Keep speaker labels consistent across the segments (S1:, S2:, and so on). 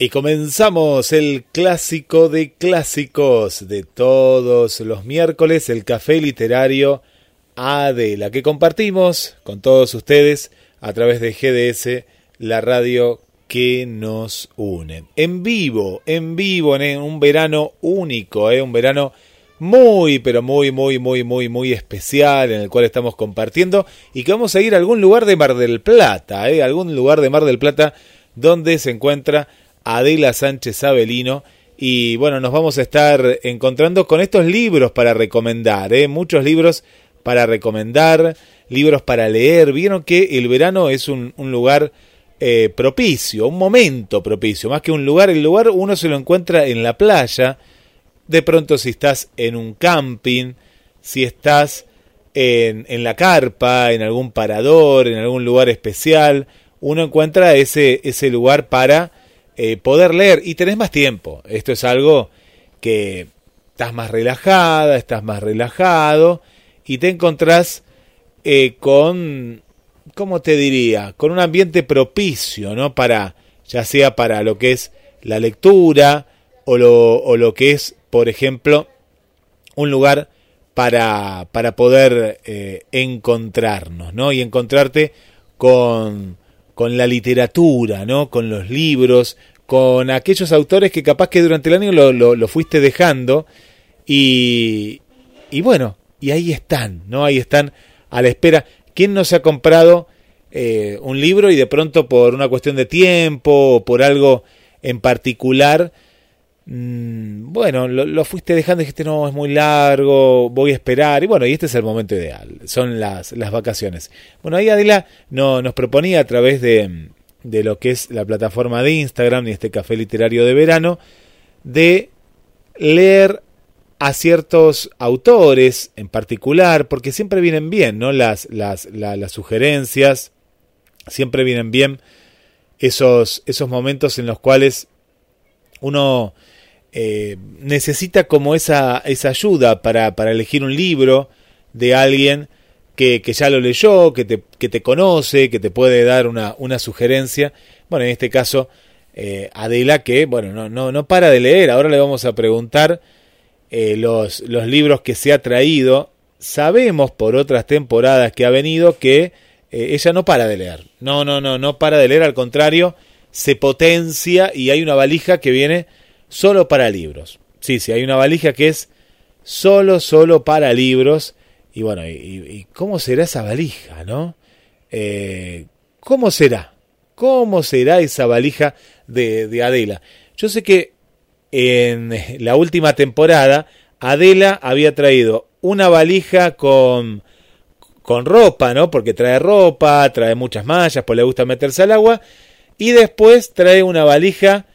S1: Y comenzamos el clásico de clásicos de todos los miércoles, el café literario Adela, que compartimos con todos ustedes a través de GDS, la radio que nos une. En vivo, en vivo, en un verano único, ¿eh? un verano muy, pero muy, muy, muy, muy, muy especial en el cual estamos compartiendo y que vamos a ir a algún lugar de Mar del Plata, ¿eh? algún lugar de Mar del Plata donde se encuentra Adela Sánchez Avelino. Y bueno, nos vamos a estar encontrando con estos libros para recomendar, ¿eh? muchos libros para recomendar, libros para leer. Vieron que el verano es un, lugar eh, propicio, un momento propicio, más que un lugar. El lugar uno se lo encuentra en la playa, de pronto si estás en un camping, si estás en, en la carpa, en algún parador, en algún lugar especial, uno encuentra ese, ese lugar para eh, poder leer y tenés más tiempo. Esto es algo que estás más relajada, estás más relajado y te encontrás eh, con, ¿cómo te diría? Con un ambiente propicio, ¿no? Para, ya sea para lo que es la lectura o lo, o lo que es, por ejemplo, un lugar para, para poder eh, encontrarnos, ¿no? Y encontrarte con con la literatura, ¿no? Con los libros, con aquellos autores que capaz que durante el año lo, lo, fuiste dejando y, y bueno, y ahí están, ¿no? Ahí están a la espera. ¿Quién no se ha comprado eh, un libro y de pronto por una cuestión de tiempo o por algo en particular, mm, bueno, lo, fuiste dejando dijiste, no, es muy largo, voy a esperar. Y bueno, y este es el momento ideal, son las, las vacaciones. Bueno, ahí Adela no, nos proponía a través de, de lo que es la plataforma de Instagram y este café literario de verano, de leer a ciertos autores en particular, porque siempre vienen bien, ¿no? Las, las, las sugerencias, siempre vienen bien esos, esos momentos en los cuales uno eh, necesita como esa, esa ayuda para, para, elegir un libro de alguien que, que ya lo leyó, que te, que te, conoce, que te puede dar una, una sugerencia. Bueno, en este caso, eh, Adela, que bueno, no, no, no para de leer. Ahora le vamos a preguntar eh, los, los libros que se ha traído. Sabemos por otras temporadas que ha venido que ella no para de leer. No, no, no, no para de leer, al contrario, se potencia y hay una valija que viene solo para libros. Sí, sí, hay una valija que es solo, solo para libros. Y bueno, y, cómo será esa valija, no? Eh, ¿Cómo será? ¿Cómo será esa valija de, de Adela? Yo sé que en la última temporada Adela había traído una valija con, con ropa, ¿no? Porque trae ropa, trae muchas mallas, pues le gusta meterse al agua. Y después trae una valija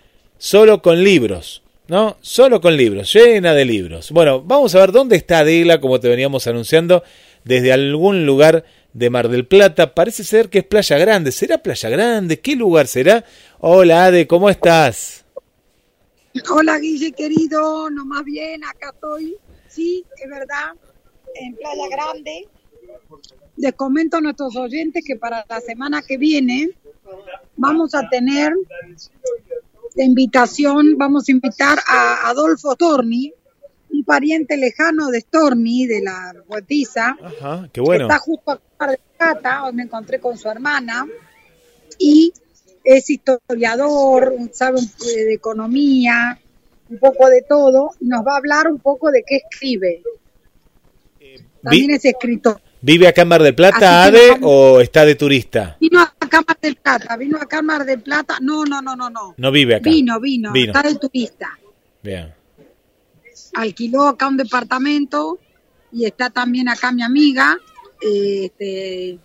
S1: solo con libros, ¿no? Solo con libros, llena de libros. Bueno, vamos a ver dónde está Adela, como te veníamos anunciando, desde algún lugar de Mar del Plata. Parece ser que es Playa Grande. ¿Será Playa Grande? ¿Qué lugar será? Hola Ade, ¿cómo estás?
S2: Hola Guille, querido. No más bien, acá estoy. Sí, es verdad, en Playa Grande. Les comento a nuestros oyentes que para la semana que viene vamos a tener de invitación vamos a invitar a Adolfo Torni, un pariente lejano de Storni, de la poetisa.
S1: Ajá, qué bueno.
S2: está justo a de Cata, hoy me encontré con su hermana, y es historiador, sabe de economía, un poco de todo, y nos va a hablar un poco de qué escribe. Eh, También es escritor.
S1: ¿Vive acá en Mar del Plata, Ade, o está de turista?
S2: Vino acá a Mar del Plata, vino acá a Mar del Plata. No, no, no, no, no.
S1: No vive acá.
S2: Vino, vino, está de turista.
S1: Bien.
S2: Alquiló acá un departamento y está también acá mi amiga. Este,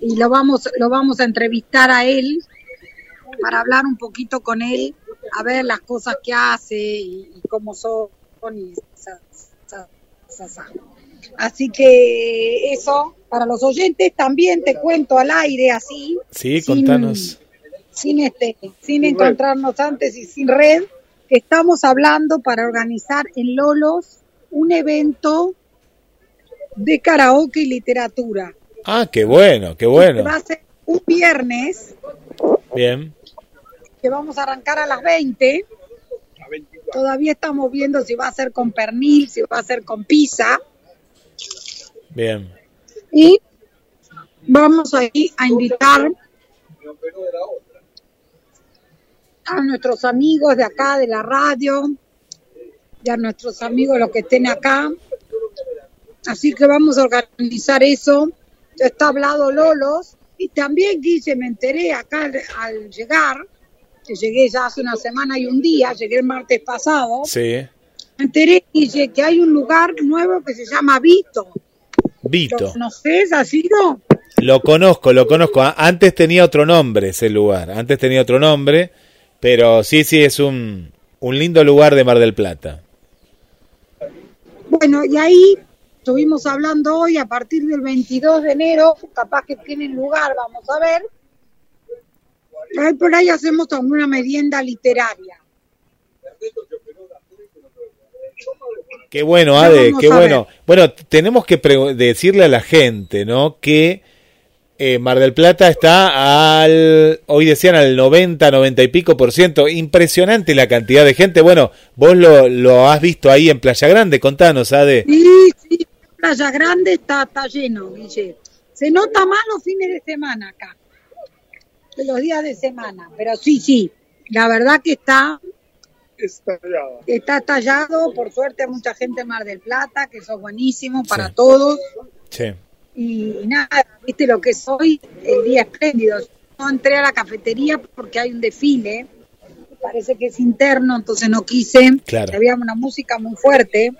S2: y lo vamos, lo vamos a entrevistar a él para hablar un poquito con él, a ver las cosas que hace y, cómo son y Así que eso, para los oyentes también te cuento al aire así.
S1: Sí, contanos.
S2: Sin, este, sin encontrarnos antes y sin red, que estamos hablando para organizar en Lolos un evento de karaoke y literatura.
S1: Ah, qué bueno, qué bueno.
S2: Va a ser un viernes.
S1: Bien.
S2: que vamos a arrancar a las 20. Todavía estamos viendo si va a ser con pernil, si va a ser con pizza.
S1: Bien.
S2: Y vamos ahí a invitar a nuestros amigos de acá, de la radio, y a nuestros amigos los que estén acá. Así que vamos a organizar eso. Ya está hablado Lolos. Y también, Guille, me enteré acá al, al llegar, que llegué ya hace una semana y un día, llegué el martes pasado.
S1: Sí.
S2: Me enteré, Guille, que hay un lugar nuevo que se llama Vito.
S1: Vito.
S2: ¿Lo conoces? ¿Has ido?
S1: Lo conozco, lo conozco. Antes tenía otro nombre ese lugar. Antes tenía otro nombre. Pero sí, sí, es un, un lindo lugar de Mar del Plata.
S2: Bueno, y ahí estuvimos hablando hoy, a partir del 22 de enero, capaz que tienen lugar, vamos a ver. Ahí por ahí hacemos alguna merienda literaria.
S1: Qué bueno, Ade, qué bueno. Bueno, tenemos que decirle a la gente, ¿no? Que eh, Mar del Plata está al, hoy decían al 90, 90 y pico por ciento. Impresionante la cantidad de gente. Bueno, vos lo, lo has visto ahí en Playa Grande. Contanos, Ade.
S2: Sí, sí, Playa Grande está, está lleno, Guille. Se nota más los fines de semana acá, de los días de semana, pero sí, sí, la verdad que está Está estallado, por suerte, hay mucha gente en Mar del Plata, que eso es buenísimo para
S1: Sí.
S2: todos.
S1: Sí.
S2: Y, y nada, viste lo que es hoy, el día espléndido. No entré a la cafetería porque hay un desfile, parece que es interno, entonces no quise.
S1: Claro.
S2: Había una música muy fuerte,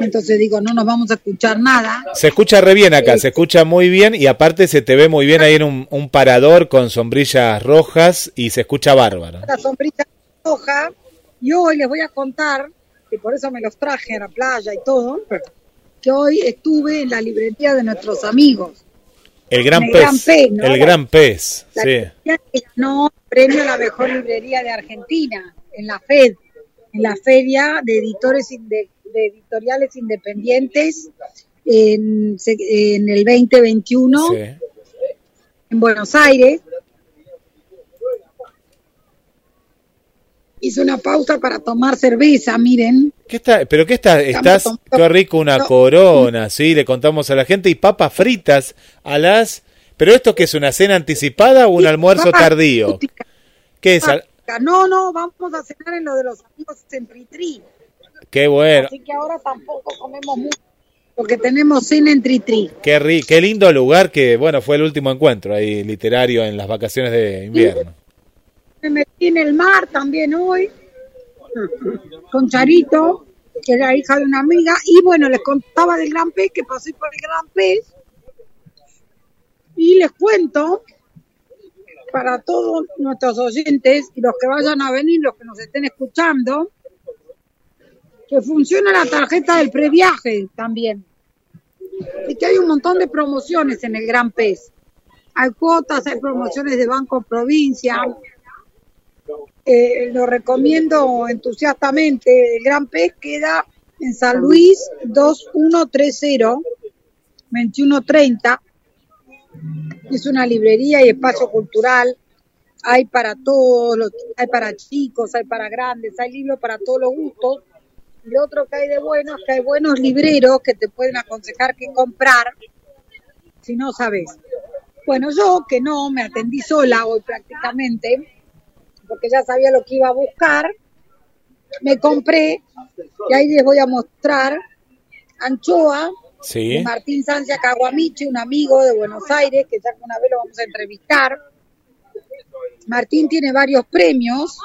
S2: entonces digo, no nos vamos a escuchar nada.
S1: Se escucha re bien acá, se escucha muy bien y aparte se te ve muy bien ahí en un, un parador con sombrillas rojas y se escucha bárbaro.
S2: La sombrilla y hoy les voy a contar, que por eso me los traje a la playa y todo, que hoy estuve en la librería de nuestros amigos.
S1: El gran
S2: El
S1: pez.
S2: gran pez, ¿no?
S1: El gran pez,
S2: La
S1: sí.
S2: que ganó el premio a la mejor librería de Argentina en la FED, en la Feria de Editores de, de Editoriales Independientes en el 2021
S1: sí.
S2: en Buenos Aires. Hice una pausa para tomar cerveza, miren.
S1: ¿Qué está? ¿Pero qué está? Estás, qué rico, una
S2: no.
S1: corona, sí, le contamos a la gente, y papas fritas a las... ¿Pero esto qué es, una cena anticipada o un almuerzo tardío? ¿Qué es?
S2: No, no, vamos a cenar en lo de los amigos en Tritri.
S1: Qué bueno,
S2: Así que ahora tampoco comemos mucho, porque tenemos cena en Tritri.
S1: qué, ri- qué lindo lugar que, bueno, fue el último encuentro ahí literario en las vacaciones de invierno.
S2: En el mar también hoy, con Charito, que es la hija de una amiga, y bueno, les contaba del gran pez, que pasé por el gran pez, y les cuento para todos nuestros oyentes y los que vayan a venir, los que nos estén escuchando, que funciona la tarjeta del previaje también. Y que hay un montón de promociones en el Gran Pez. Hay cuotas, hay promociones de Banco Provincia. Eh, lo recomiendo entusiastamente. El Gran Pez queda en San Luis 2130, 2130. Es una librería y espacio cultural. Hay para todos, los- hay para chicos, hay para grandes, hay libros para todos los gustos. Y lo otro que hay de bueno es que hay buenos libreros que te pueden aconsejar qué comprar si no sabes. Bueno, yo que no, me atendí sola hoy prácticamente, porque ya sabía lo que iba a buscar, me compré, y ahí les voy a mostrar, anchoa,
S1: Sí,
S2: Martín Sancia Caguamiche, un amigo de Buenos Aires, que ya una vez lo vamos a entrevistar. Martín tiene varios premios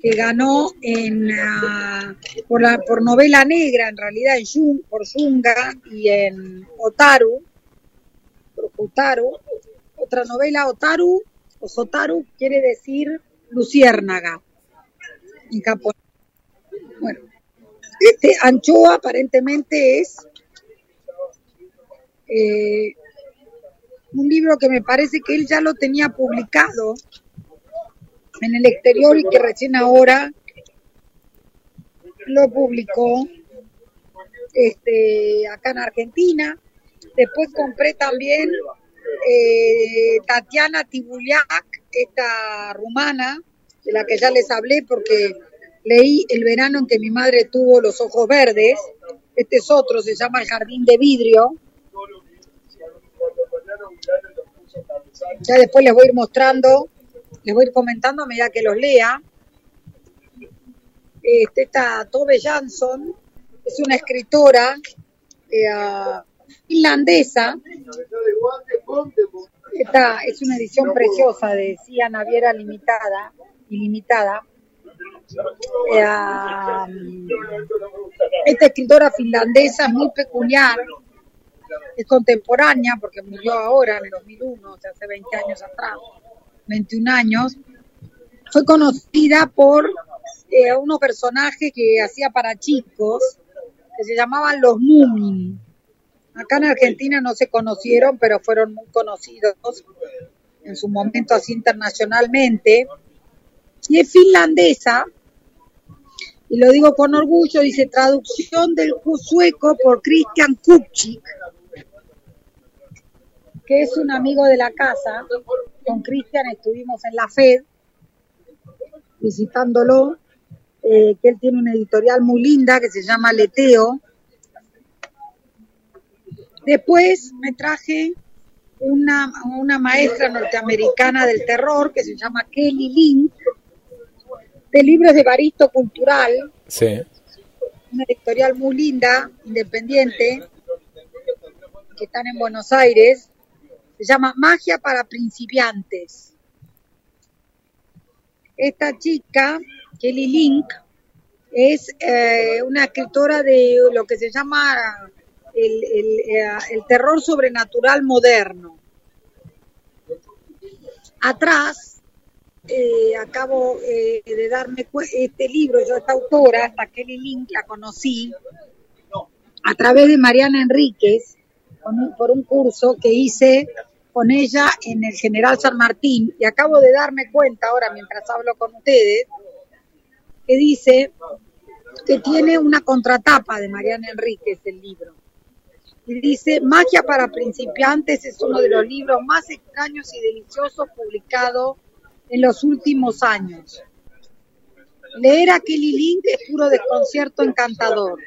S2: que ganó en ah, por la por novela negra, en realidad en Yun- por Yunga y en Otaru, por Otaru. Otra novela Otaru o Sotaru quiere decir luciérnaga en japonés. Bueno, este anchoa aparentemente es eh, un libro que me parece que él ya lo tenía publicado en el exterior y que recién ahora lo publicó este acá en Argentina. Después compré también eh, Tatiana Tibuliak, esta rumana, de la que ya les hablé porque leí El verano en que mi madre tuvo los ojos verdes. Este es otro, se llama El jardín de vidrio. Ya después les voy a ir mostrando, les voy a ir comentando a medida que los lea. Este, esta Tove Jansson es una escritora eh, finlandesa. Esta es una edición preciosa de Cia Naviera Limitada, ilimitada. Eh, esta escritora finlandesa es muy peculiar, es contemporánea porque murió ahora en el 2001, o sea, hace 20 años atrás, 21 años. Fue conocida por eh, unos personajes que hacía para chicos, que se llamaban los Moomin. Acá en Argentina no se conocieron, pero fueron muy conocidos en su momento así internacionalmente. Y es finlandesa, y lo digo con orgullo, dice traducción del sueco por Christian Kupchik, que es un amigo de la casa. Con Christian estuvimos en la FED visitándolo, eh, que él tiene una editorial muy linda que se llama Leteo, Después me traje una, una maestra norteamericana del terror que se llama Kelly Link, de libros de Baristo Cultural.
S1: Sí.
S2: Una editorial muy linda, independiente, que están en Buenos Aires. Se llama Magia para principiantes. Esta chica, Kelly Link, es eh, una escritora de lo que se llama el, eh, el, terror sobrenatural moderno. Atrás, eh, acabo eh, de darme este libro, yo esta autora, hasta Kelly Link, la conocí a través de Mariana Enríquez, por un curso que hice con ella en el General San Martín, y acabo de darme cuenta ahora mientras hablo con ustedes, que dice que tiene una contratapa de Mariana Enríquez el libro y dice, Magia para principiantes es uno de los libros más extraños y deliciosos publicados en los últimos años. Leer a Kelly Link es puro desconcierto encantador.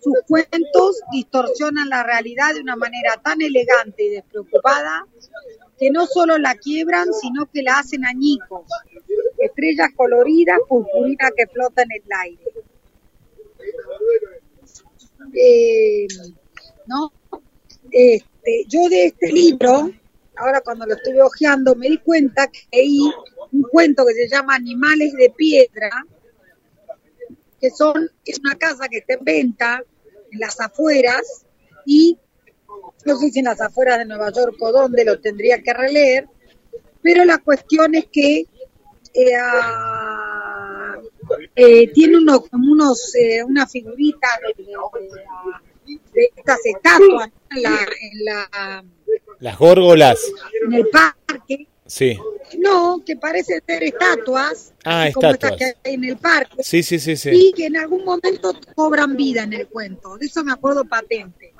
S2: Sus cuentos distorsionan la realidad de una manera tan elegante y despreocupada que no solo la quiebran, sino que la hacen añicos. Estrellas coloridas, purpurina que flota en el aire. Eh, ¿no? Este, yo de este libro, ahora cuando lo estuve hojeando, me di cuenta que leí un cuento que se llama Animales de Piedra, que son, es una casa que está en venta en las afueras y no sé si en las afueras de Nueva York o dónde lo tendría que releer, pero la cuestión es que eh, eh, tiene unos, como unos, eh, una figurita de estas estatuas en la, en la,
S1: las górgolas
S2: en el parque.
S1: Sí.
S2: No, que parecen ser estatuas.
S1: Ah,
S2: como
S1: estatuas.
S2: Estas que hay en el parque.
S1: Sí, sí, sí, sí.
S2: Y que en algún momento cobran vida en el cuento. De eso me acuerdo patente.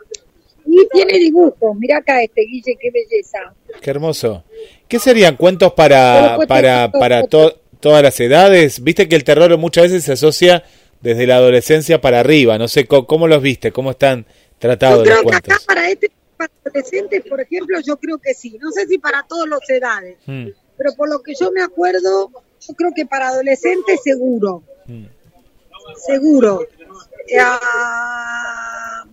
S2: Y tiene dibujos. Mira acá este, Guille, qué belleza.
S1: Qué hermoso. ¿Qué serían cuentos para, para, para todas las edades? Viste que el terror muchas veces se asocia desde la adolescencia para arriba. No sé cómo, los viste, cómo están tratados
S2: yo creo
S1: los
S2: que
S1: cuentos.
S2: Acá para este para adolescentes, por ejemplo, yo creo que sí. No sé si para todas las edades,
S1: Mm,
S2: pero por lo que yo me acuerdo, yo creo que para adolescentes seguro,
S1: mm.
S2: seguro. Eh, ah,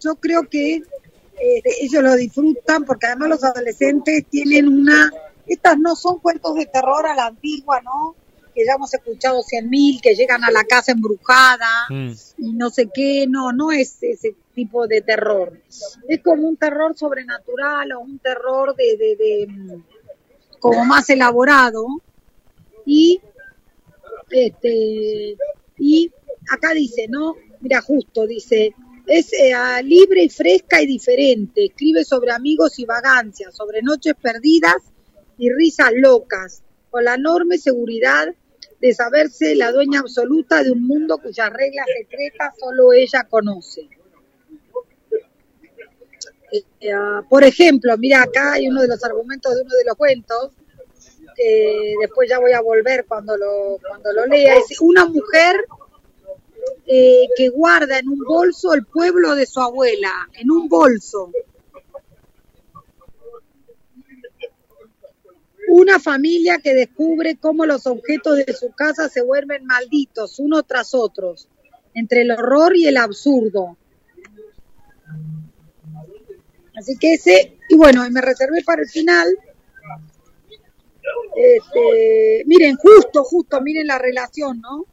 S2: yo creo que eh, ellos lo disfrutan porque además los adolescentes tienen una... Estas no son cuentos de terror a la antigua, ¿no? Que ya hemos escuchado cien mil, que llegan a la casa embrujada
S1: Mm.
S2: y no sé qué, no, no es ese tipo de terror. Es como un terror sobrenatural o un terror de, de, de, mm, como más elaborado y este y acá dice, ¿no? Mira, justo dice, es eh, libre y fresca y diferente, escribe sobre amigos y vagancias, sobre noches perdidas y risas locas, con la enorme seguridad de saberse la dueña absoluta de un mundo cuyas reglas secretas solo ella conoce. Eh, ah, por ejemplo, mira acá hay uno de los argumentos de uno de los cuentos eh, después ya voy a volver cuando lo, cuando lo lea, es una mujer eh, que guarda en un bolso el pueblo de su abuela, en un bolso. Una familia que descubre cómo los objetos de su casa se vuelven malditos uno tras otros, entre el horror y el absurdo. Así que ese, y bueno, me reservé para el final. Este, miren, justo, justo, miren la relación, ¿no?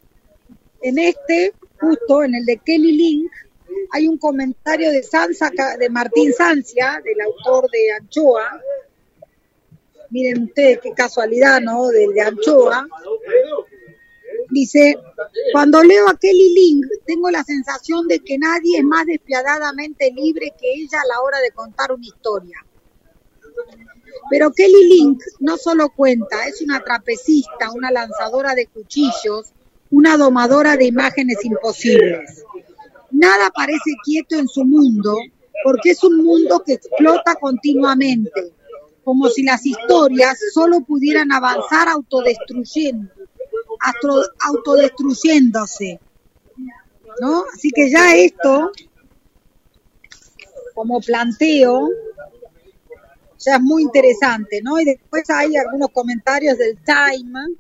S2: En este, justo en el de Kelly Link, hay un comentario de, Sansa, de Martín Sancia, del autor de Anchoa. Miren ustedes qué casualidad, ¿no? Del de Anchoa. Dice, cuando leo a Kelly Link, tengo la sensación de que nadie es más despiadadamente libre que ella a la hora de contar una historia. Pero Kelly Link no solo cuenta, es una trapecista, una lanzadora de cuchillos, una domadora de imágenes imposibles. Nada parece quieto en su mundo, porque es un mundo que explota continuamente, como si las historias solo pudieran avanzar autodestruyendo, autodestruyéndose. ¿No? Así que ya esto, como planteo, ya es muy interesante, ¿no? Y después hay algunos comentarios del Time,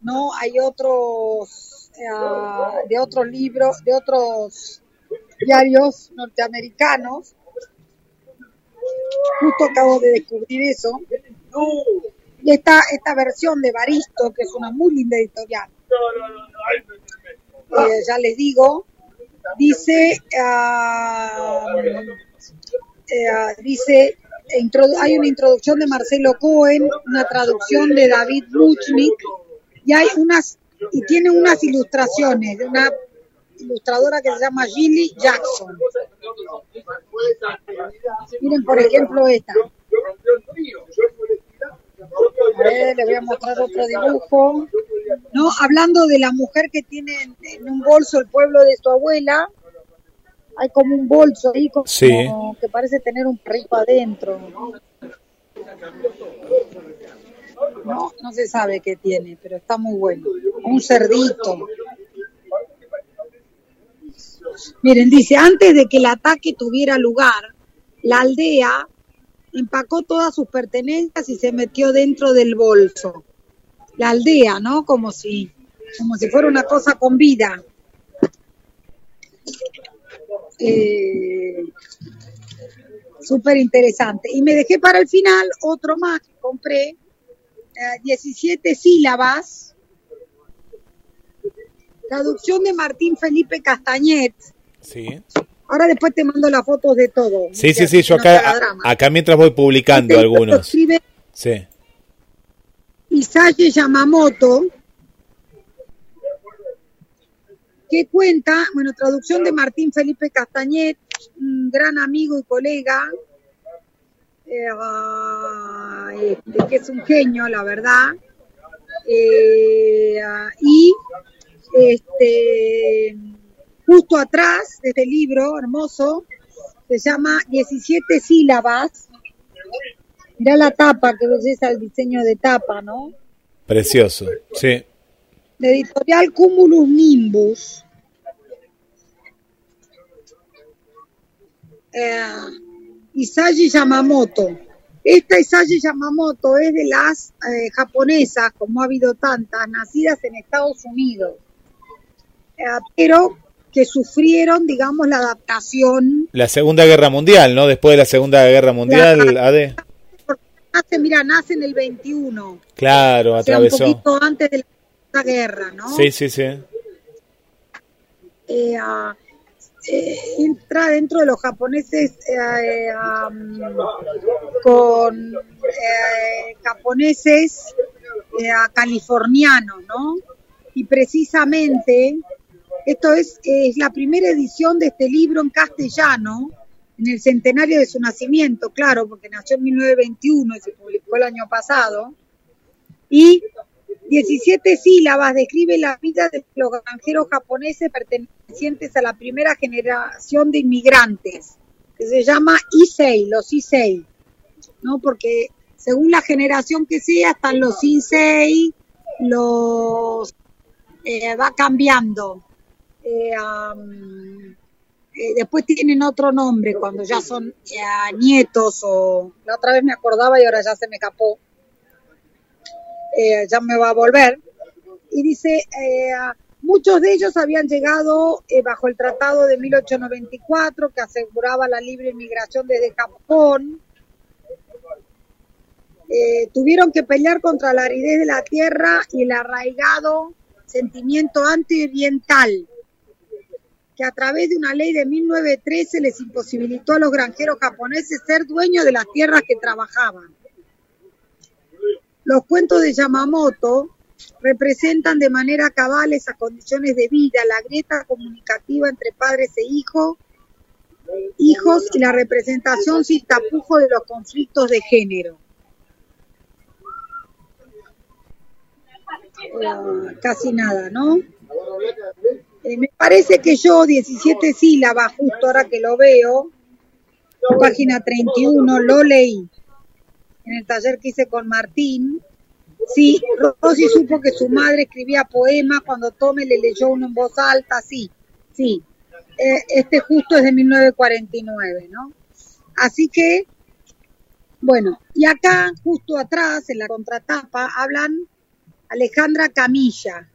S2: ¿no? Hay otros, eh, de otros libros, de otros diarios norteamericanos. Justo acabo de descubrir eso. Y esta, esta versión de Baristo, que es una muy linda editorial, eh, ya les digo, dice, ah, eh, dice, hay una introducción de Marcelo Cohen, una traducción de David Luchnik, y hay unas, y tiene unas ilustraciones de una ilustradora que se llama Gilly Jackson. Miren, por ejemplo, esta. A ver, le voy a mostrar otro dibujo. ¿No? Hablando de la mujer que tiene en, un bolso el pueblo de su abuela. Hay como un bolso ahí como, que parece tener un perrito adentro. No, no se sabe qué tiene, pero está muy bueno. Un cerdito. Miren, dice, antes de que el ataque tuviera lugar, la aldea empacó todas sus pertenencias y se metió dentro del bolso. La aldea, ¿no? Como si, como si fuera una cosa con vida. Eh, Súper interesante. Y me dejé para el final otro más que compré, 17 eh, sílabas, traducción de Martín Felipe Castañet.
S1: Sí.
S2: Ahora después te mando las fotos de todo.
S1: Sí, sí, sí, yo acá, acá mientras voy publicando este algunos. sí.
S2: Isaye Yamamoto, que cuenta, bueno, traducción de Martín Felipe Castañet, un gran amigo y colega, eh, este, que es un genio, la verdad. Eh, y este justo atrás de este libro hermoso, se llama 17 sílabas. Mirá la tapa, que es el diseño de tapa, ¿no?
S1: Precioso, sí.
S2: De editorial Cumulus Nimbus. Eh, Isayi Yamamoto. Esta Isayi Yamamoto es de las eh, japonesas, como ha habido tantas, nacidas en Estados Unidos, pero que sufrieron, digamos, la adaptación.
S1: La Segunda Guerra Mundial, ¿no? Después de la Segunda Guerra Mundial, AD.
S2: Nace, mira, nace en el 21.
S1: Claro, atravesó.
S2: un poquito antes de la Guerra, ¿no?
S1: Sí, sí, sí.
S2: Eh, ah, eh, entra dentro de los japoneses eh, con japoneses californianos, ¿no? Y precisamente esto es, es la primera edición de este libro en castellano, en el centenario de su nacimiento, claro, porque nació en 1921 y se publicó el año pasado. Y 17 sílabas describe la vida de los granjeros japoneses pertenecientes a la primera generación de inmigrantes, que se llama Issei, los Issei, ¿no? Porque según la generación que sea, están los Insei, los eh, va cambiando. Eh, eh, después tienen otro nombre cuando ya son nietos o la otra vez me acordaba y ahora ya se me capó. ya me va a volver. Y dice, muchos de ellos habían llegado bajo el tratado de 1894 que aseguraba la libre inmigración desde Japón eh, tuvieron que pelear contra la aridez de la tierra y el arraigado sentimiento antioriental, a través de una ley de 1913 les imposibilitó a los granjeros japoneses ser dueños de las tierras que trabajaban. Los cuentos de Yamamoto representan de manera cabal esas condiciones de vida, la grieta comunicativa entre padres e hijos, hijos y la representación sin tapujo de los conflictos de género. casi nada, ¿no? Eh, me parece que yo 17 sílabas, justo ahora que lo veo, página 31, lo leí en el taller que hice con Martín. Sí, Rosy supo que su madre escribía poemas cuando Tome le leyó uno en voz alta, sí, sí. Eh, este justo es de 1949, ¿no? Así que, bueno, y acá, justo atrás, en la contratapa, hablan Alejandra Camilla,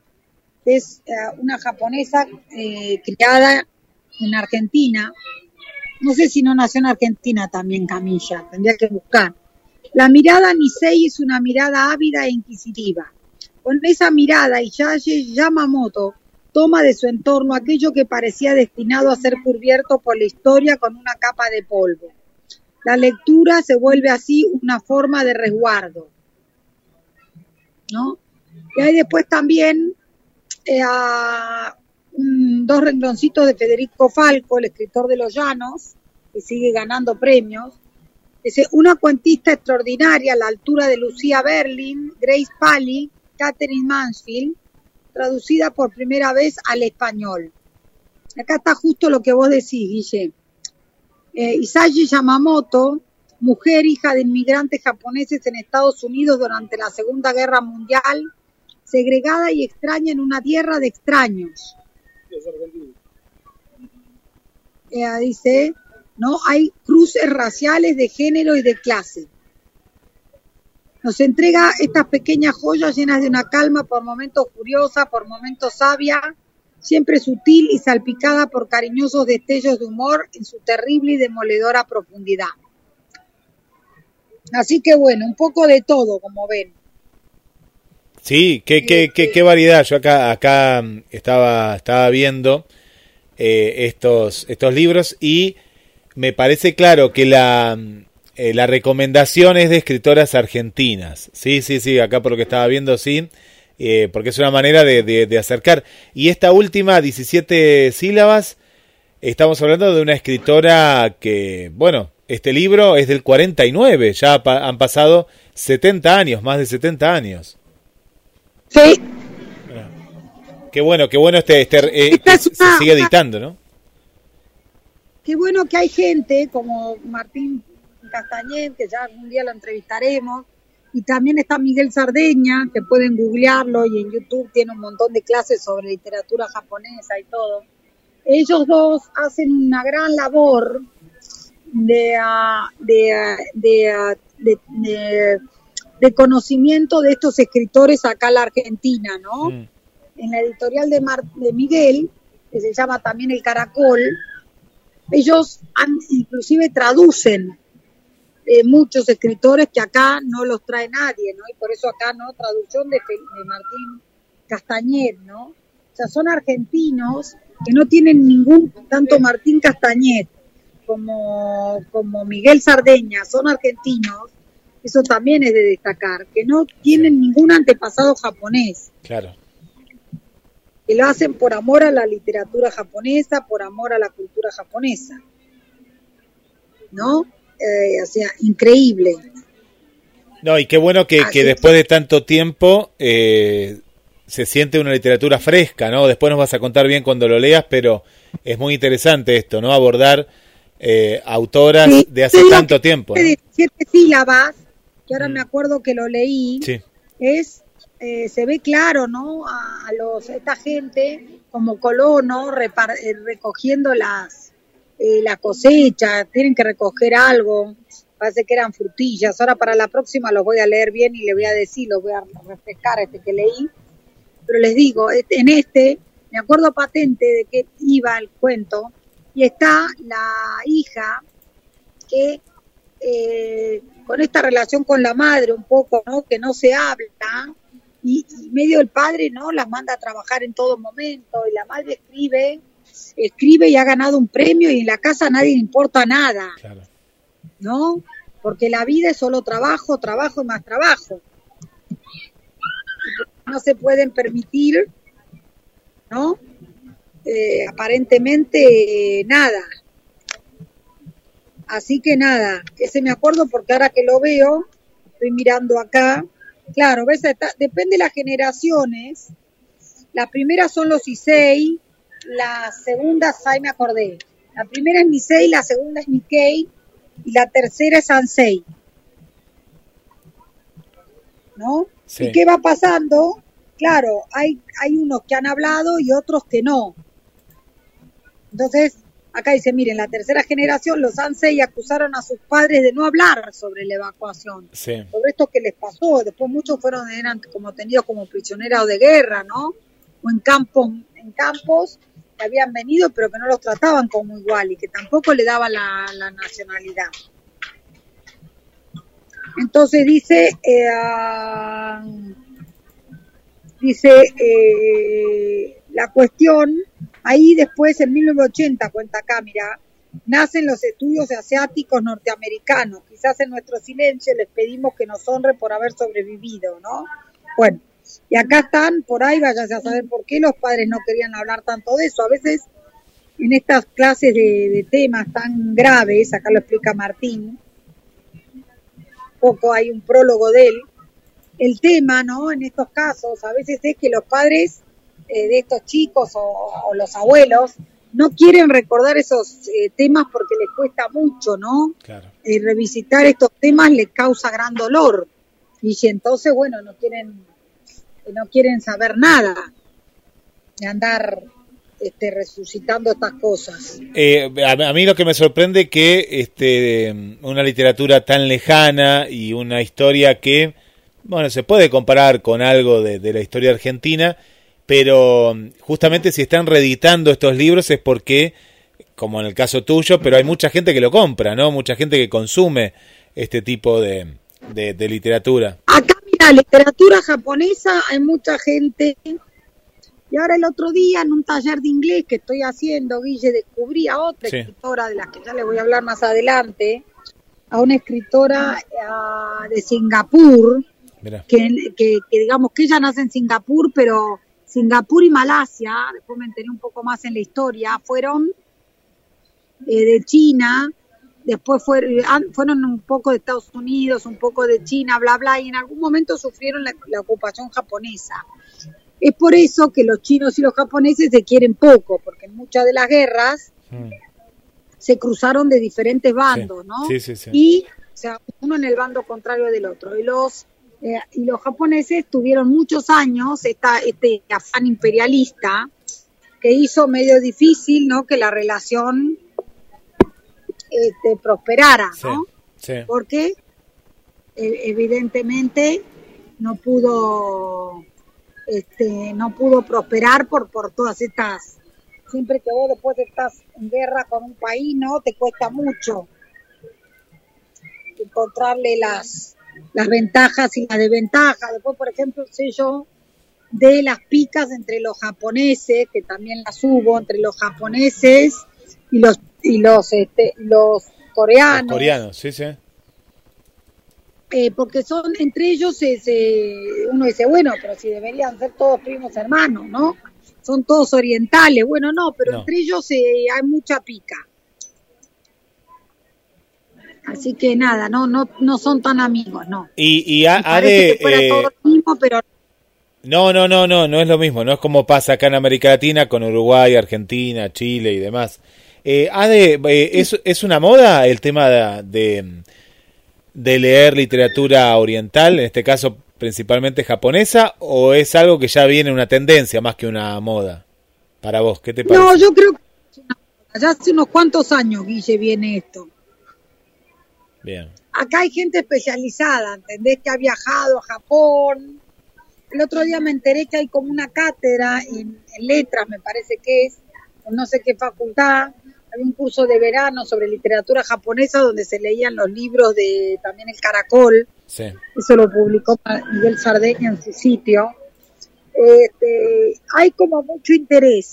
S2: es eh, una japonesa eh, criada en Argentina. No sé si no nació en Argentina también Camilla, tendría que buscar. La mirada Nisei es una mirada ávida e inquisitiva. Con esa mirada, Iyaye Yamamoto toma de su entorno aquello que parecía destinado a ser cubierto por la historia con una capa de polvo. La lectura se vuelve así una forma de resguardo. ¿No? Y hay después también eh, dos rengloncitos de Federico Falco, el escritor de Los Llanos, que sigue ganando premios. Dice, una cuentista extraordinaria a la altura de Lucía Berlin, Grace Pally, Catherine Mansfield, traducida por primera vez al español. Acá está justo lo que vos decís, Guille. Eh, Isayi Yamamoto, mujer hija de inmigrantes japoneses en Estados Unidos durante la Segunda Guerra Mundial, segregada y extraña en una tierra de extraños. Dice, no hay cruces raciales de género y de clase. Nos entrega estas pequeñas joyas llenas de una calma por momentos furiosa, por momentos sabia, siempre sutil y salpicada por cariñosos destellos de humor en su terrible y demoledora profundidad. Así que bueno, un poco de todo, como ven.
S1: Sí, qué, qué, qué, qué variedad. Yo acá, acá mm, estaba, estaba viendo eh, estos, estos libros y me parece claro que la, mm, eh, la recomendación es de escritoras argentinas. Sí, sí, sí, acá por lo que estaba viendo, sí, eh, porque es una manera de, de, acercar. Y esta última, 17 sílabas, estamos hablando de una escritora que, bueno, este libro es del 49, ya han pasado 70 años, más de 70 años.
S2: Sí.
S1: Qué bueno, qué bueno este, este eh, se sigue editando, ¿no?
S2: Qué bueno que hay gente como Martín Castañet, que ya algún día lo entrevistaremos, y también está Miguel Sardeña, que pueden googlearlo y en YouTube tiene un montón de clases sobre literatura japonesa y todo. Ellos dos hacen una gran labor de, ah, de, ah, de, ah, de de conocimiento de estos escritores acá en la Argentina, ¿no? Mm. En la editorial de, de Miguel, que se llama también El Caracol, ellos han, inclusive traducen eh, muchos escritores que acá no los trae nadie, ¿no? Y por eso acá, ¿no? Traducción de, de Martín Castañet, ¿no? O sea, son argentinos que no tienen ningún, tanto Martín Castañet como, como Miguel Sardeña, son argentinos eso también es de destacar, que no tienen ningún antepasado japonés.
S1: Claro.
S2: Que lo hacen por amor a la literatura japonesa, por amor a la cultura japonesa. ¿No? Eh, o sea, increíble.
S1: No, y qué bueno que, después de tanto tiempo eh, se siente una literatura fresca, ¿no? Después nos vas a contar bien cuando lo leas, pero es muy interesante esto, ¿no? Abordar eh, autoras de hace tanto tiempo.
S2: De siete sílabas que ahora me acuerdo que lo leí, es, eh, se ve claro, ¿no? A, los, esta gente como colono eh, recogiendo las, eh, la cosecha, tienen que recoger algo, parece que eran frutillas, ahora para la próxima los voy a leer bien y le voy a decir, los voy a refrescar este que leí, pero les digo, este, en este, me acuerdo patente de que iba el cuento, y está la hija que eh, con esta relación con la madre un poco, ¿no? Que no se habla y, medio el padre, ¿no? Las manda a trabajar en todo momento y la madre escribe, escribe y ha ganado un premio y en la casa a nadie le importa nada, ¿no? Porque la vida es solo trabajo, trabajo y más trabajo. No se pueden permitir, ¿no? Eh, aparentemente nada, Así que nada, ese me acuerdo porque ahora que lo veo, estoy mirando acá, claro, ves, depende de las generaciones. Las primeras son los Isei, las segundas, ahí me acordé. La primera es Nisei, la segunda es Nikkei y la tercera es Ansei. ¿No? ¿Y qué va pasando? Claro, hay, hay unos que han hablado y otros que no. Entonces, Acá dice, miren, la tercera generación, los Ansei acusaron a sus padres de no hablar sobre la evacuación, sobre esto que les pasó. Después muchos fueron, eran como tenidos como prisioneros de guerra, ¿no? O en campos, en campos que habían venido, pero que no los trataban como igual y que tampoco le daban la, nacionalidad. Entonces dice, eh, dice eh, la cuestión Ahí después, en 1980, cuenta acá, mira, nacen los estudios asiáticos norteamericanos. Quizás en nuestro silencio les pedimos que nos honre por haber sobrevivido, ¿no? Bueno, y acá están, por ahí váyase a saber por qué los padres no querían hablar tanto de eso. A veces en estas clases de, temas tan graves, acá lo explica Martín, poco hay un prólogo de él, el tema, ¿no? En estos casos, a veces es que los padres eh, de estos chicos o, los abuelos no quieren recordar esos eh, temas porque les cuesta mucho, ¿no? Claro. Eh, revisitar estos temas les causa gran dolor y entonces, bueno, no quieren, no quieren saber nada de andar este, resucitando estas cosas.
S1: a, mí lo que me sorprende que este, una literatura tan lejana y una historia que, bueno, se puede comparar con algo de, de la historia argentina, pero justamente si están reeditando estos libros es porque, como en el caso tuyo, pero hay mucha gente que lo compra, ¿no? Mucha gente que consume este tipo de, de, literatura.
S2: Acá, mira, literatura japonesa, hay mucha gente. Y ahora el otro día, en un taller de inglés que estoy haciendo, Guille, descubrí a otra escritora, de la que ya le voy a hablar más adelante, a una escritora de Singapur, que, que, que, digamos que ella nace en Singapur, pero Singapur y Malasia, después me enteré un poco más en la historia, fueron eh, de China, después fueron, fueron un poco de Estados Unidos, un poco de China, bla, bla, y en algún momento sufrieron la, ocupación japonesa. Es por eso que los chinos y los japoneses se quieren poco, porque en muchas de las guerras hmm. se cruzaron de diferentes bandos, ¿no? Sí, sí, sí. Y, o sea, uno en el bando contrario del otro. Y los eh, y los japoneses tuvieron muchos años esta, este afán imperialista que hizo medio difícil ¿no? que la relación este, prosperara, ¿no? Porque eh, evidentemente no pudo este, no pudo prosperar por, por todas estas siempre que vos después estás en guerra con un país, ¿no? Te cuesta mucho encontrarle las las ventajas y las desventajas. Después, por ejemplo, sé yo de las picas entre los japoneses, que también las hubo entre los japoneses y los y los este, los coreanos. Los
S1: coreanos, sí, sí.
S2: Eh, porque son entre ellos se, uno dice bueno pero si deberían ser todos primos hermanos no son todos orientales bueno no pero entre ellos eh, hay mucha pica Así que nada, no no no son tan amigos, no.
S1: Y, y ha, de... Eh, pero... No, no, no, no, no es lo mismo, no es como pasa acá en América Latina con Uruguay, Argentina, Chile y demás. Eh, Ade, eh, ¿es, ¿es una moda el tema de, de leer literatura oriental, en este caso principalmente japonesa, o es algo que ya viene una tendencia más que una moda? Para vos, ¿qué te parece?
S2: No, yo creo que ya hace unos cuantos años, Guille, viene esto.
S1: Bien.
S2: Acá hay gente especializada, ¿entendés? Que ha viajado a Japón. El otro día me enteré que hay como una cátedra en, letras, me parece que es, no sé qué facultad, hay un curso de verano sobre literatura japonesa donde se leían los libros de también el Caracol.
S1: Sí.
S2: Eso lo publicó Miguel Sardeña en su sitio. Este, hay como mucho interés.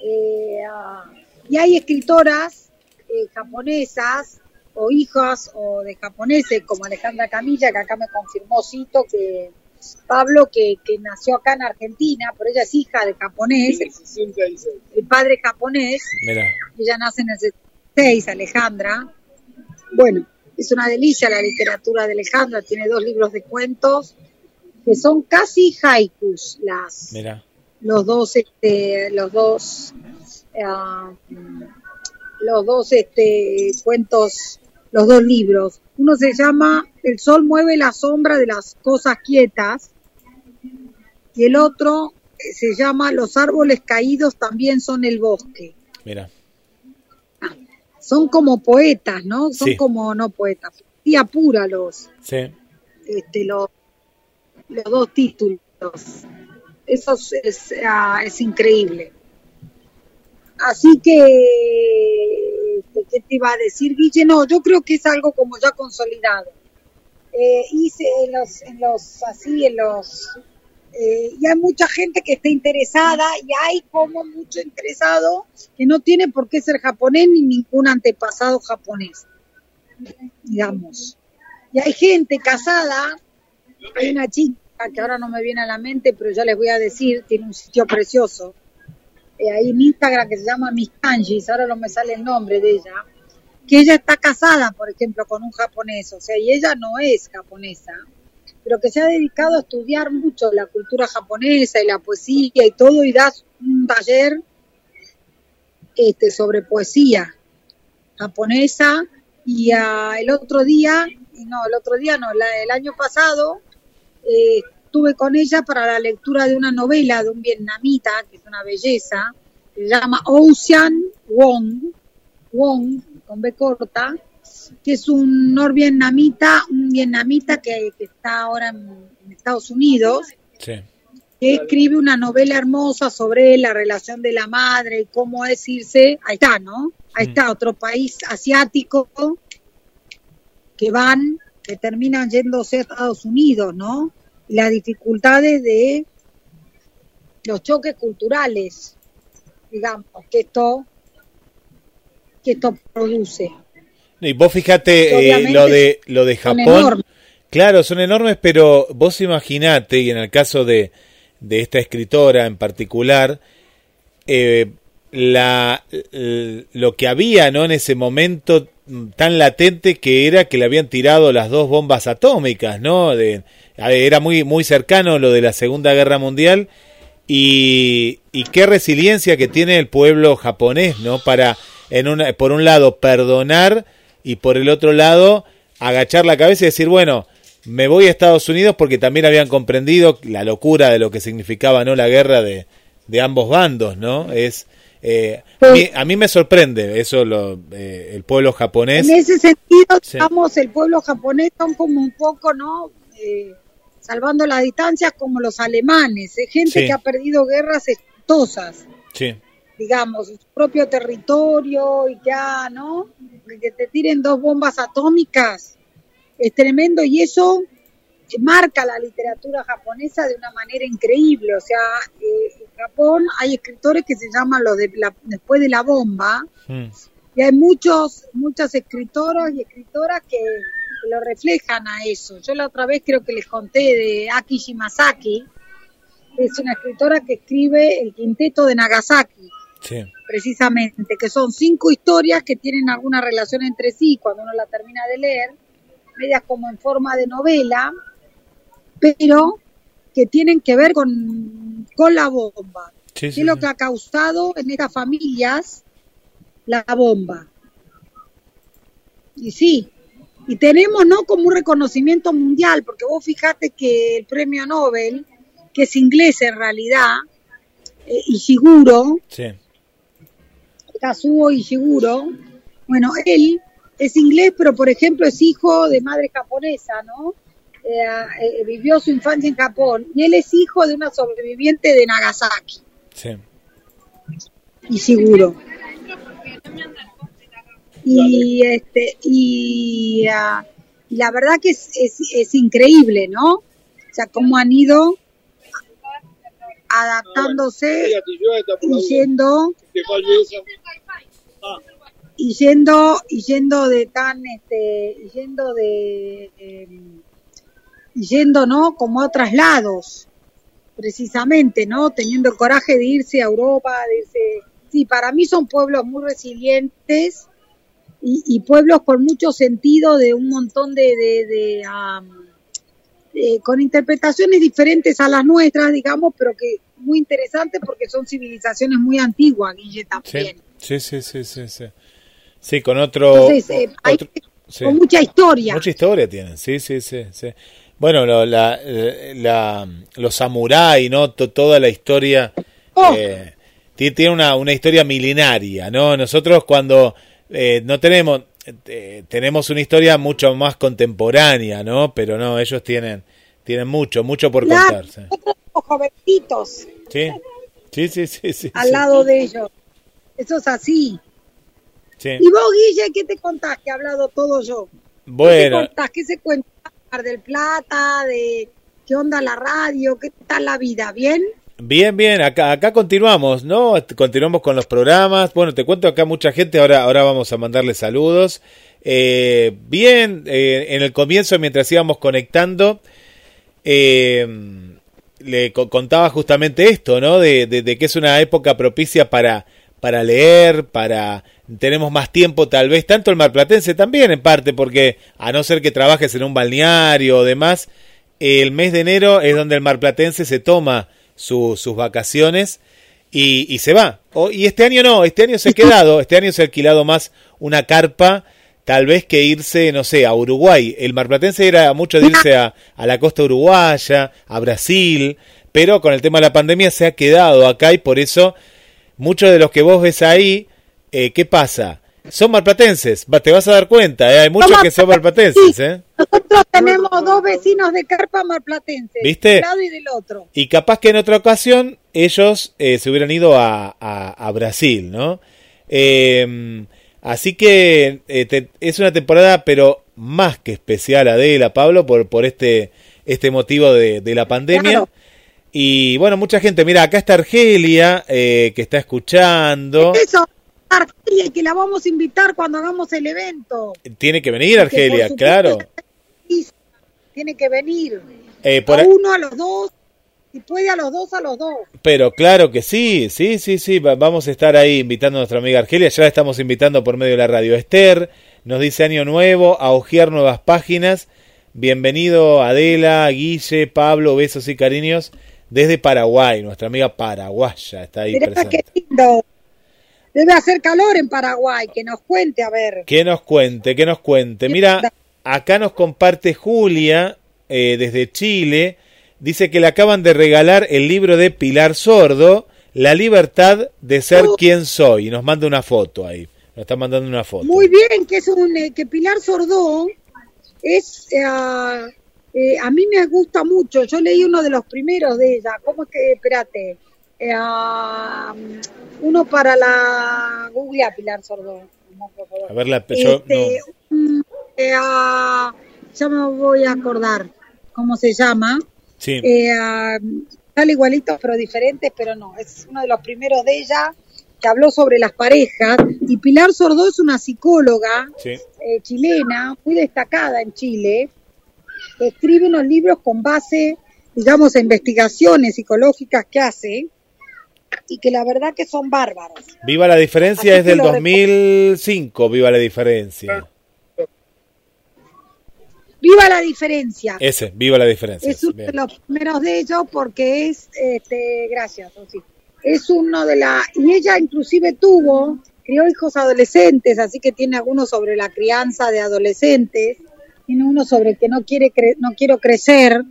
S2: Eh, ah, y hay escritoras eh, japonesas o hijas o de japoneses como Alejandra Camilla, que acá me confirmó Cito que Pablo, que, que nació acá en Argentina, pero ella es hija de japonés, el, padre japonés, ella nace en el 66, Alejandra. Bueno, es una delicia la literatura de Alejandra, tiene dos libros de cuentos que son casi haikus las los dos este los dos uh, los dos este cuentos los dos libros uno se llama El sol mueve la sombra de las cosas quietas y el otro se llama Los árboles caídos también son el bosque.
S1: Mira.
S2: Ah, son como poetas, ¿no? Son como no poetas, y pura los.
S1: Sí.
S2: Este, los, los dos títulos. Eso es, ah, es increíble. Así que, este, ¿qué te iba a decir, Guille? No, yo creo que es algo como ya consolidado. Eh, hice en los, en los, así, en los, eh, y hay mucha gente que está interesada y hay como mucho interesado que no tiene por qué ser japonés ni ningún antepasado japonés, digamos. Y hay gente casada, hay una chica que ahora no me viene a la mente, pero ya les voy a decir, tiene un sitio precioso, eh, ahí en Instagram que se llama Miss Kanjis, ahora no me sale el nombre de ella, que ella está casada, por ejemplo, con un japonés, o sea, y ella no es japonesa, pero que se ha dedicado a estudiar mucho la cultura japonesa y la poesía y todo, y da un taller este, sobre poesía japonesa, y el otro día, no, el otro día no, el año pasado, eh, estuve con ella para la lectura de una novela de un vietnamita, que es una belleza, que se llama Ocean Wong, Wong, con B corta, que es un norvietnamita, un vietnamita que, está ahora en, Estados Unidos, que escribe una novela hermosa sobre la relación de la madre y cómo es irse, ahí está, ¿no? Ahí mm. está, otro país asiático que van que terminan yéndose a Estados Unidos, ¿no? Las dificultades de los choques culturales, digamos, que esto, que esto produce.
S1: Y vos fíjate eh, lo de lo de Japón. Claro, son enormes, pero vos imaginate, y en el caso de, de esta escritora en particular, eh, la, lo que había ¿no? en ese momento tan latente que era que le habían tirado las dos bombas atómicas, ¿no? De, era muy, muy cercano lo de la Segunda Guerra Mundial y, y qué resiliencia que tiene el pueblo japonés, ¿no? Para, en una, por un lado, perdonar y por el otro lado, agachar la cabeza y decir, bueno, me voy a Estados Unidos porque también habían comprendido la locura de lo que significaba, ¿no? La guerra de, de ambos bandos, ¿no? Es, eh, a, mí, me sorprende eso, lo, eh, el pueblo japonés.
S2: En ese sentido, digamos, el pueblo japonés son como un poco, ¿no? Eh, salvando las distancias como los alemanes, ¿eh? gente que ha perdido guerras exitosas.
S1: Sí.
S2: Digamos, su propio territorio y ya, ¿no? Que te tiren dos bombas atómicas es tremendo y eso marca la literatura japonesa de una manera increíble. O sea, eh, Japón hay escritores que se llaman los de después de la bomba. Hmm. Y hay muchos, muchas escritoras y escritoras que, lo reflejan a eso. Yo la otra vez creo que les conté de Aki Shimasaki, es una escritora que escribe el quinteto de Nagasaki. Precisamente, que son cinco historias que tienen alguna relación entre sí cuando uno la termina de leer, medias como en forma de novela, pero que tienen que ver con, con la bomba. ¿Qué es lo que ha causado en estas familias la bomba? Y sí, y tenemos, ¿no? Como un reconocimiento mundial, porque vos fijate que el premio Nobel, que es inglés en realidad, eh, Ishiguro,
S1: Sí.
S2: Kazuo Ishiguro, bueno, él es inglés, pero por ejemplo es hijo de madre japonesa, ¿no? Eh, eh, vivió su infancia en Japón y él es hijo de una sobreviviente de Nagasaki,
S1: Sí.
S2: Y este y, ah, y la verdad que es, es, es increíble, ¿no? O sea, cómo han ido adaptándose y yendo y yendo y yendo de tan este y yendo de eh, y yendo no como a otros lados precisamente no teniendo el coraje de irse a Europa de irse sí para mí son pueblos muy resilientes y, y pueblos con mucho sentido de un montón de, de, de, eh, con interpretaciones diferentes a las nuestras digamos pero que muy interesantes porque son civilizaciones muy antiguas Guille también
S1: sí, sí, sí, sí, sí. Sí, con otro...
S2: Entonces, eh, hay-
S1: otro- sí.
S2: con mucha historia
S1: Mucha historia tienen, sí, sí, sí, sí. Bueno, lo- la, la- los samuráis, ¿no? To- toda la historia
S2: Oh.
S1: eh, ti- tiene una, una historia milenaria, ¿no? Nosotros cuando eh, no tenemos, eh, tenemos una historia mucho más contemporánea, ¿no? Pero no, ellos tienen, tienen mucho, mucho por
S2: Claro,
S1: contar. Sí,
S2: nosotros somos jovencitos
S1: sí, sí, sí, sí, sí,
S2: al
S1: sí.
S2: lado de ellos. Eso es así.
S1: Sí.
S2: Y vos, Guille, ¿qué te contás? Que he hablado todo yo. ¿Qué
S1: Bueno,
S2: te contás? ¿Qué se cuenta? Del Plata, de qué onda la radio, qué tal la vida, ¿bien?
S1: Bien, bien, acá, acá continuamos, ¿no? Continuamos con los programas. Bueno, te cuento acá mucha gente, ahora, ahora vamos a mandarle saludos. Eh, bien, eh, en el comienzo, mientras íbamos conectando, eh, le co- contaba justamente esto, ¿no? De, de- de que es una época propicia para, para leer, para... Tenemos más tiempo tal vez, tanto el marplatense también en parte, porque a no ser que trabajes en un balneario o demás, el mes de enero es donde el marplatense se toma su- sus vacaciones y, y se va. O- y este año no, este año se ha quedado, este año se ha alquilado más una carpa, tal vez que irse, no sé, a Uruguay. El marplatense era mucho de irse a, a la costa uruguaya, a Brasil, pero con el tema de la pandemia se ha quedado acá y por eso muchos de los que vos ves ahí, eh, ¿qué pasa? Son marplatenses, te vas a dar cuenta, eh, hay muchos que son marplatenses, ¿eh?
S2: Nosotros tenemos dos vecinos de carpa marplatense,
S1: ¿Viste?
S2: de un lado y del otro.
S1: Y capaz que en otra ocasión ellos eh, se hubieran ido a, a- a Brasil, ¿no? Eh, así que te- es una temporada, pero más que especial, Adela, Pablo, por, por este, este motivo de, de la pandemia.
S2: Claro.
S1: Y bueno, mucha gente, mira, acá está Argelia, eh, que está escuchando.
S2: Eso, Argelia, que la vamos a invitar cuando hagamos el evento.
S1: Tiene que venir Argelia,
S2: supuesto
S1: claro.
S2: Tiene que venir.
S1: Eh, por
S2: a uno, a los dos, si puede a los dos, a los dos.
S1: Pero claro que sí, sí, sí, sí, va- vamos a estar ahí invitando a nuestra amiga Argelia, ya la estamos invitando por medio de la radio. Esther nos dice año nuevo, a hojear nuevas páginas. Bienvenido Adela, Guille, Pablo, besos y cariños desde Paraguay, nuestra amiga paraguaya está ahí
S2: Mirá
S1: presente.
S2: qué lindo. Debe hacer calor en Paraguay, que nos cuente, a ver.
S1: Que nos cuente, que nos cuente. Mira, acá nos comparte Julia eh, desde Chile. Dice que le acaban de regalar el libro de Pilar Sordo, La libertad de ser quien soy. Y nos manda una foto ahí. Nos está mandando una foto.
S2: Muy bien, que es un eh, que Pilar Sordó es eh, eh, a mí me gusta mucho. Yo leí uno de los primeros de ella. ¿Cómo es que? Espérate. Eh, ah, uno para la Google a Pilar Sordó. No, por favor.
S1: A ver, la, yo,
S2: Este,
S1: no.
S2: eh, ah, ya me voy a acordar cómo se llama.
S1: Sí,
S2: Eh, ah, sale igualitos pero diferentes, pero no, es uno de los primeros de ella que habló sobre las parejas. Y Pilar Sordó es una psicóloga
S1: sí.
S2: eh, chilena, muy destacada en Chile, que escribe unos libros con base, digamos, a investigaciones psicológicas que hace y que la verdad que son bárbaros.
S1: Viva la diferencia
S2: Así
S1: es del
S2: lo
S1: 2005, Viva la diferencia.
S2: Viva la diferencia.
S1: Ese, Viva la diferencia.
S2: es uno
S1: Bien.
S2: de los primeros de ellos porque es, este, gracias, Rosy. es uno de la, y ella inclusive tuvo, crió hijos adolescentes, así que tiene algunos sobre la crianza de adolescentes, tiene uno sobre que no quiere no quiero crecer,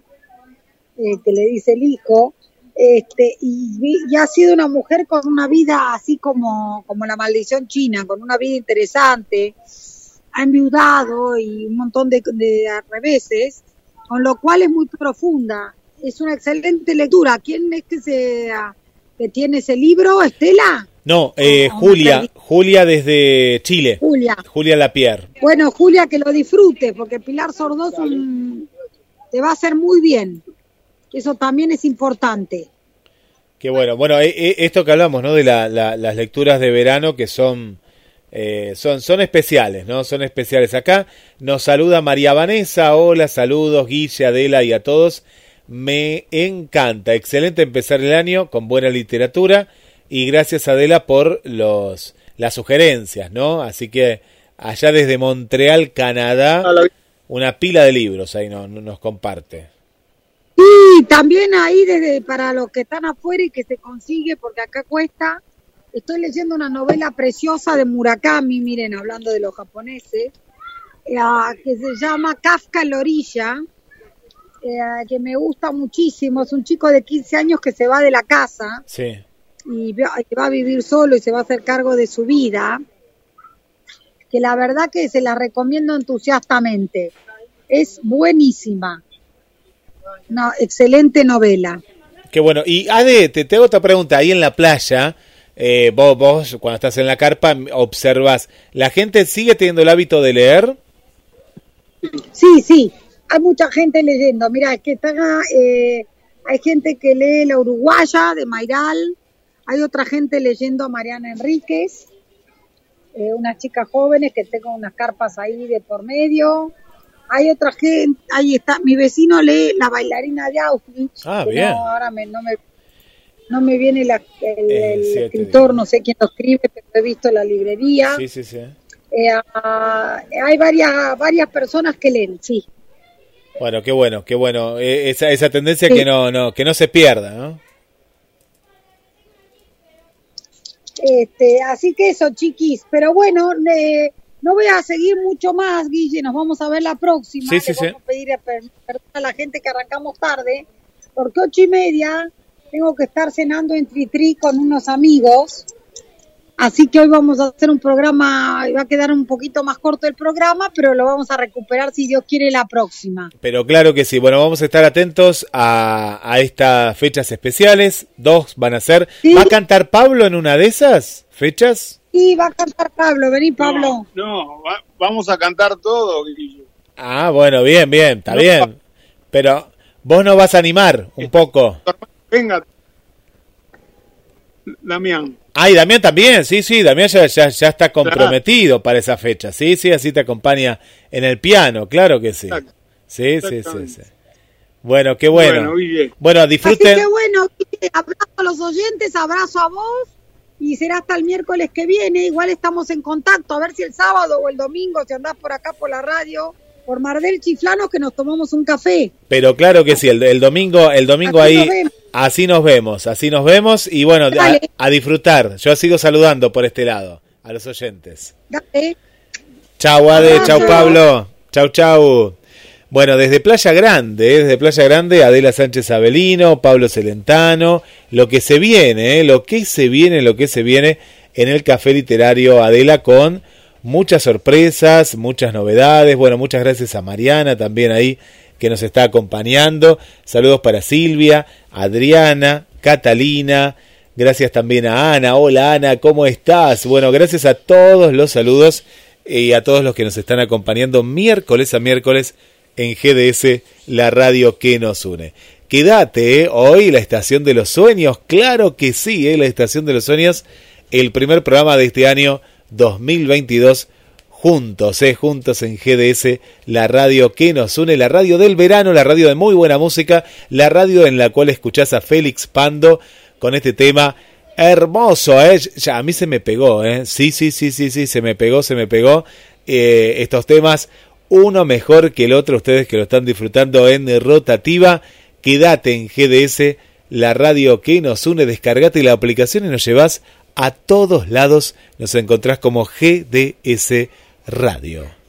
S2: eh, que le dice el hijo, este, y, y, ha sido una mujer con una vida así como, como la maldición china, con una vida interesante, ha enviudado y un montón de, de reveses, con lo cual es muy profunda. Es una excelente lectura. ¿Quién es que se que tiene ese libro, Estela?
S1: No, eh, Julia, Julia desde Chile. Julia. Julia Lapierre.
S2: Bueno, Julia, que lo disfrute, porque Pilar Sordos te va a hacer muy bien. Eso también es importante.
S1: Qué bueno. Bueno, eh, eh, esto que hablamos, ¿no? De las lecturas de verano que son, eh, son, son especiales, ¿no? Son especiales. Acá nos saluda María Vanessa. Hola, saludos, Guille, Adela y a todos. Me encanta. Excelente empezar el año con buena literatura. Y gracias, Adela, por los, las sugerencias, ¿no? Así que allá desde Montreal, Canadá, una pila de libros ahí nos comparte.
S2: Sí, también ahí desde para los que están afuera y que se consigue, porque acá cuesta. Estoy leyendo una novela preciosa de Murakami, miren, hablando de los japoneses, eh, que se llama Kafka en la orilla, eh, que me gusta muchísimo. Es un chico de 15 años que se va de la casa y va a vivir solo y se va a hacer cargo de su vida. Que la verdad que se la recomiendo entusiastamente. Es buenísima. No, excelente novela.
S1: Qué bueno. Y Ade, te, te hago otra pregunta. Ahí en la playa, eh, vos, vos cuando estás en la carpa observas, ¿la gente sigue teniendo el hábito de leer?
S2: Sí, sí. Hay mucha gente leyendo. Mira, es que está, eh, hay gente que lee La Uruguaya de Mairal. Hay otra gente leyendo a Mariana Enríquez. Eh, unas chicas jóvenes que tengo unas carpas ahí de por medio hay otra gente, ahí está, mi vecino lee La bailarina de Auschwitz.
S1: Ah, bien.
S2: No, ahora me, no, me, no me viene el, eh, escritor, no sé quién lo escribe, pero he visto la librería.
S1: Sí, sí, sí.
S2: Eh, ah, hay varias, varias personas que leen, sí.
S1: Bueno, qué bueno, qué bueno. Eh, esa, esa tendencia que, no, no, que no se pierda, ¿no?
S2: Este, así que eso, chiquis. Pero bueno, eh, no voy a seguir mucho más, Guille, nos vamos a ver la próxima.
S1: Sí, sí,
S2: vamos a pedir perdón a la gente que arrancamos tarde, porque ocho y media tengo que estar cenando en Tritri con unos amigos. Así que hoy vamos a hacer un programa, va a quedar un poquito más corto el programa, pero lo vamos a recuperar si Dios quiere la próxima.
S1: Pero claro que sí, bueno, vamos a estar atentos a, a estas fechas especiales, dos van a ser. ¿Va a cantar Pablo en una de esas fechas?
S2: Y va a cantar Pablo, vení Pablo.
S3: No, vamos a cantar todo,
S1: Ah, bueno, bien, bien, está bien. Pero vos no vas a animar un poco.
S3: Venga. Damián.
S1: Ay, Damián también, sí, sí, Damián ya, ya, está comprometido para esa fecha. Sí, sí, así te acompaña en el piano, claro que sí. Sí, sí, sí, sí. Bueno, qué bueno. Bueno, bueno disfruten.
S2: qué bueno, abrazo a los oyentes, abrazo a vos y será hasta el miércoles que viene. Igual estamos en contacto, a ver si el sábado o el domingo, si andás por acá por la radio, por Mar del Chiflano, que nos tomamos un café.
S1: Pero claro que sí, el, domingo, el domingo ahí, así nos vemos, así nos vemos y bueno, a, disfrutar. Yo sigo saludando por este lado a los oyentes. Dale. Chau Ade, chau Pablo, chau chau. Bueno, desde Playa Grande, ¿eh? desde Playa Grande, Adela Sánchez Avelino, Pablo Celentano, lo que se viene, ¿eh? lo que se viene, lo que se viene en el Café Literario Adela con muchas sorpresas, muchas novedades. Bueno, muchas gracias a Mariana también ahí que nos está acompañando. Saludos para Silvia, Adriana, Catalina. Gracias también a Ana. Hola Ana, ¿cómo estás? Bueno, gracias a todos los saludos y a todos los que nos están acompañando miércoles a miércoles en GDS, la radio que nos une. Quédate, ¿eh? hoy la estación de los sueños, claro que sí, ¿eh? la estación de los sueños, el primer programa de este año 2022, juntos, ¿eh? juntos en GDS, la radio que nos une, la radio del verano, la radio de muy buena música, la radio en la cual escuchás a Félix Pando con este tema hermoso, ¿eh? ya a mí se me pegó, ¿eh? sí, sí, sí, sí, sí, se me pegó, se me pegó eh, estos temas uno mejor que el otro, ustedes que lo están disfrutando en rotativa. Quédate en GDS, la radio que nos une, descargate la aplicación y nos llevas a todos lados. Nos encontrás como GDS Radio.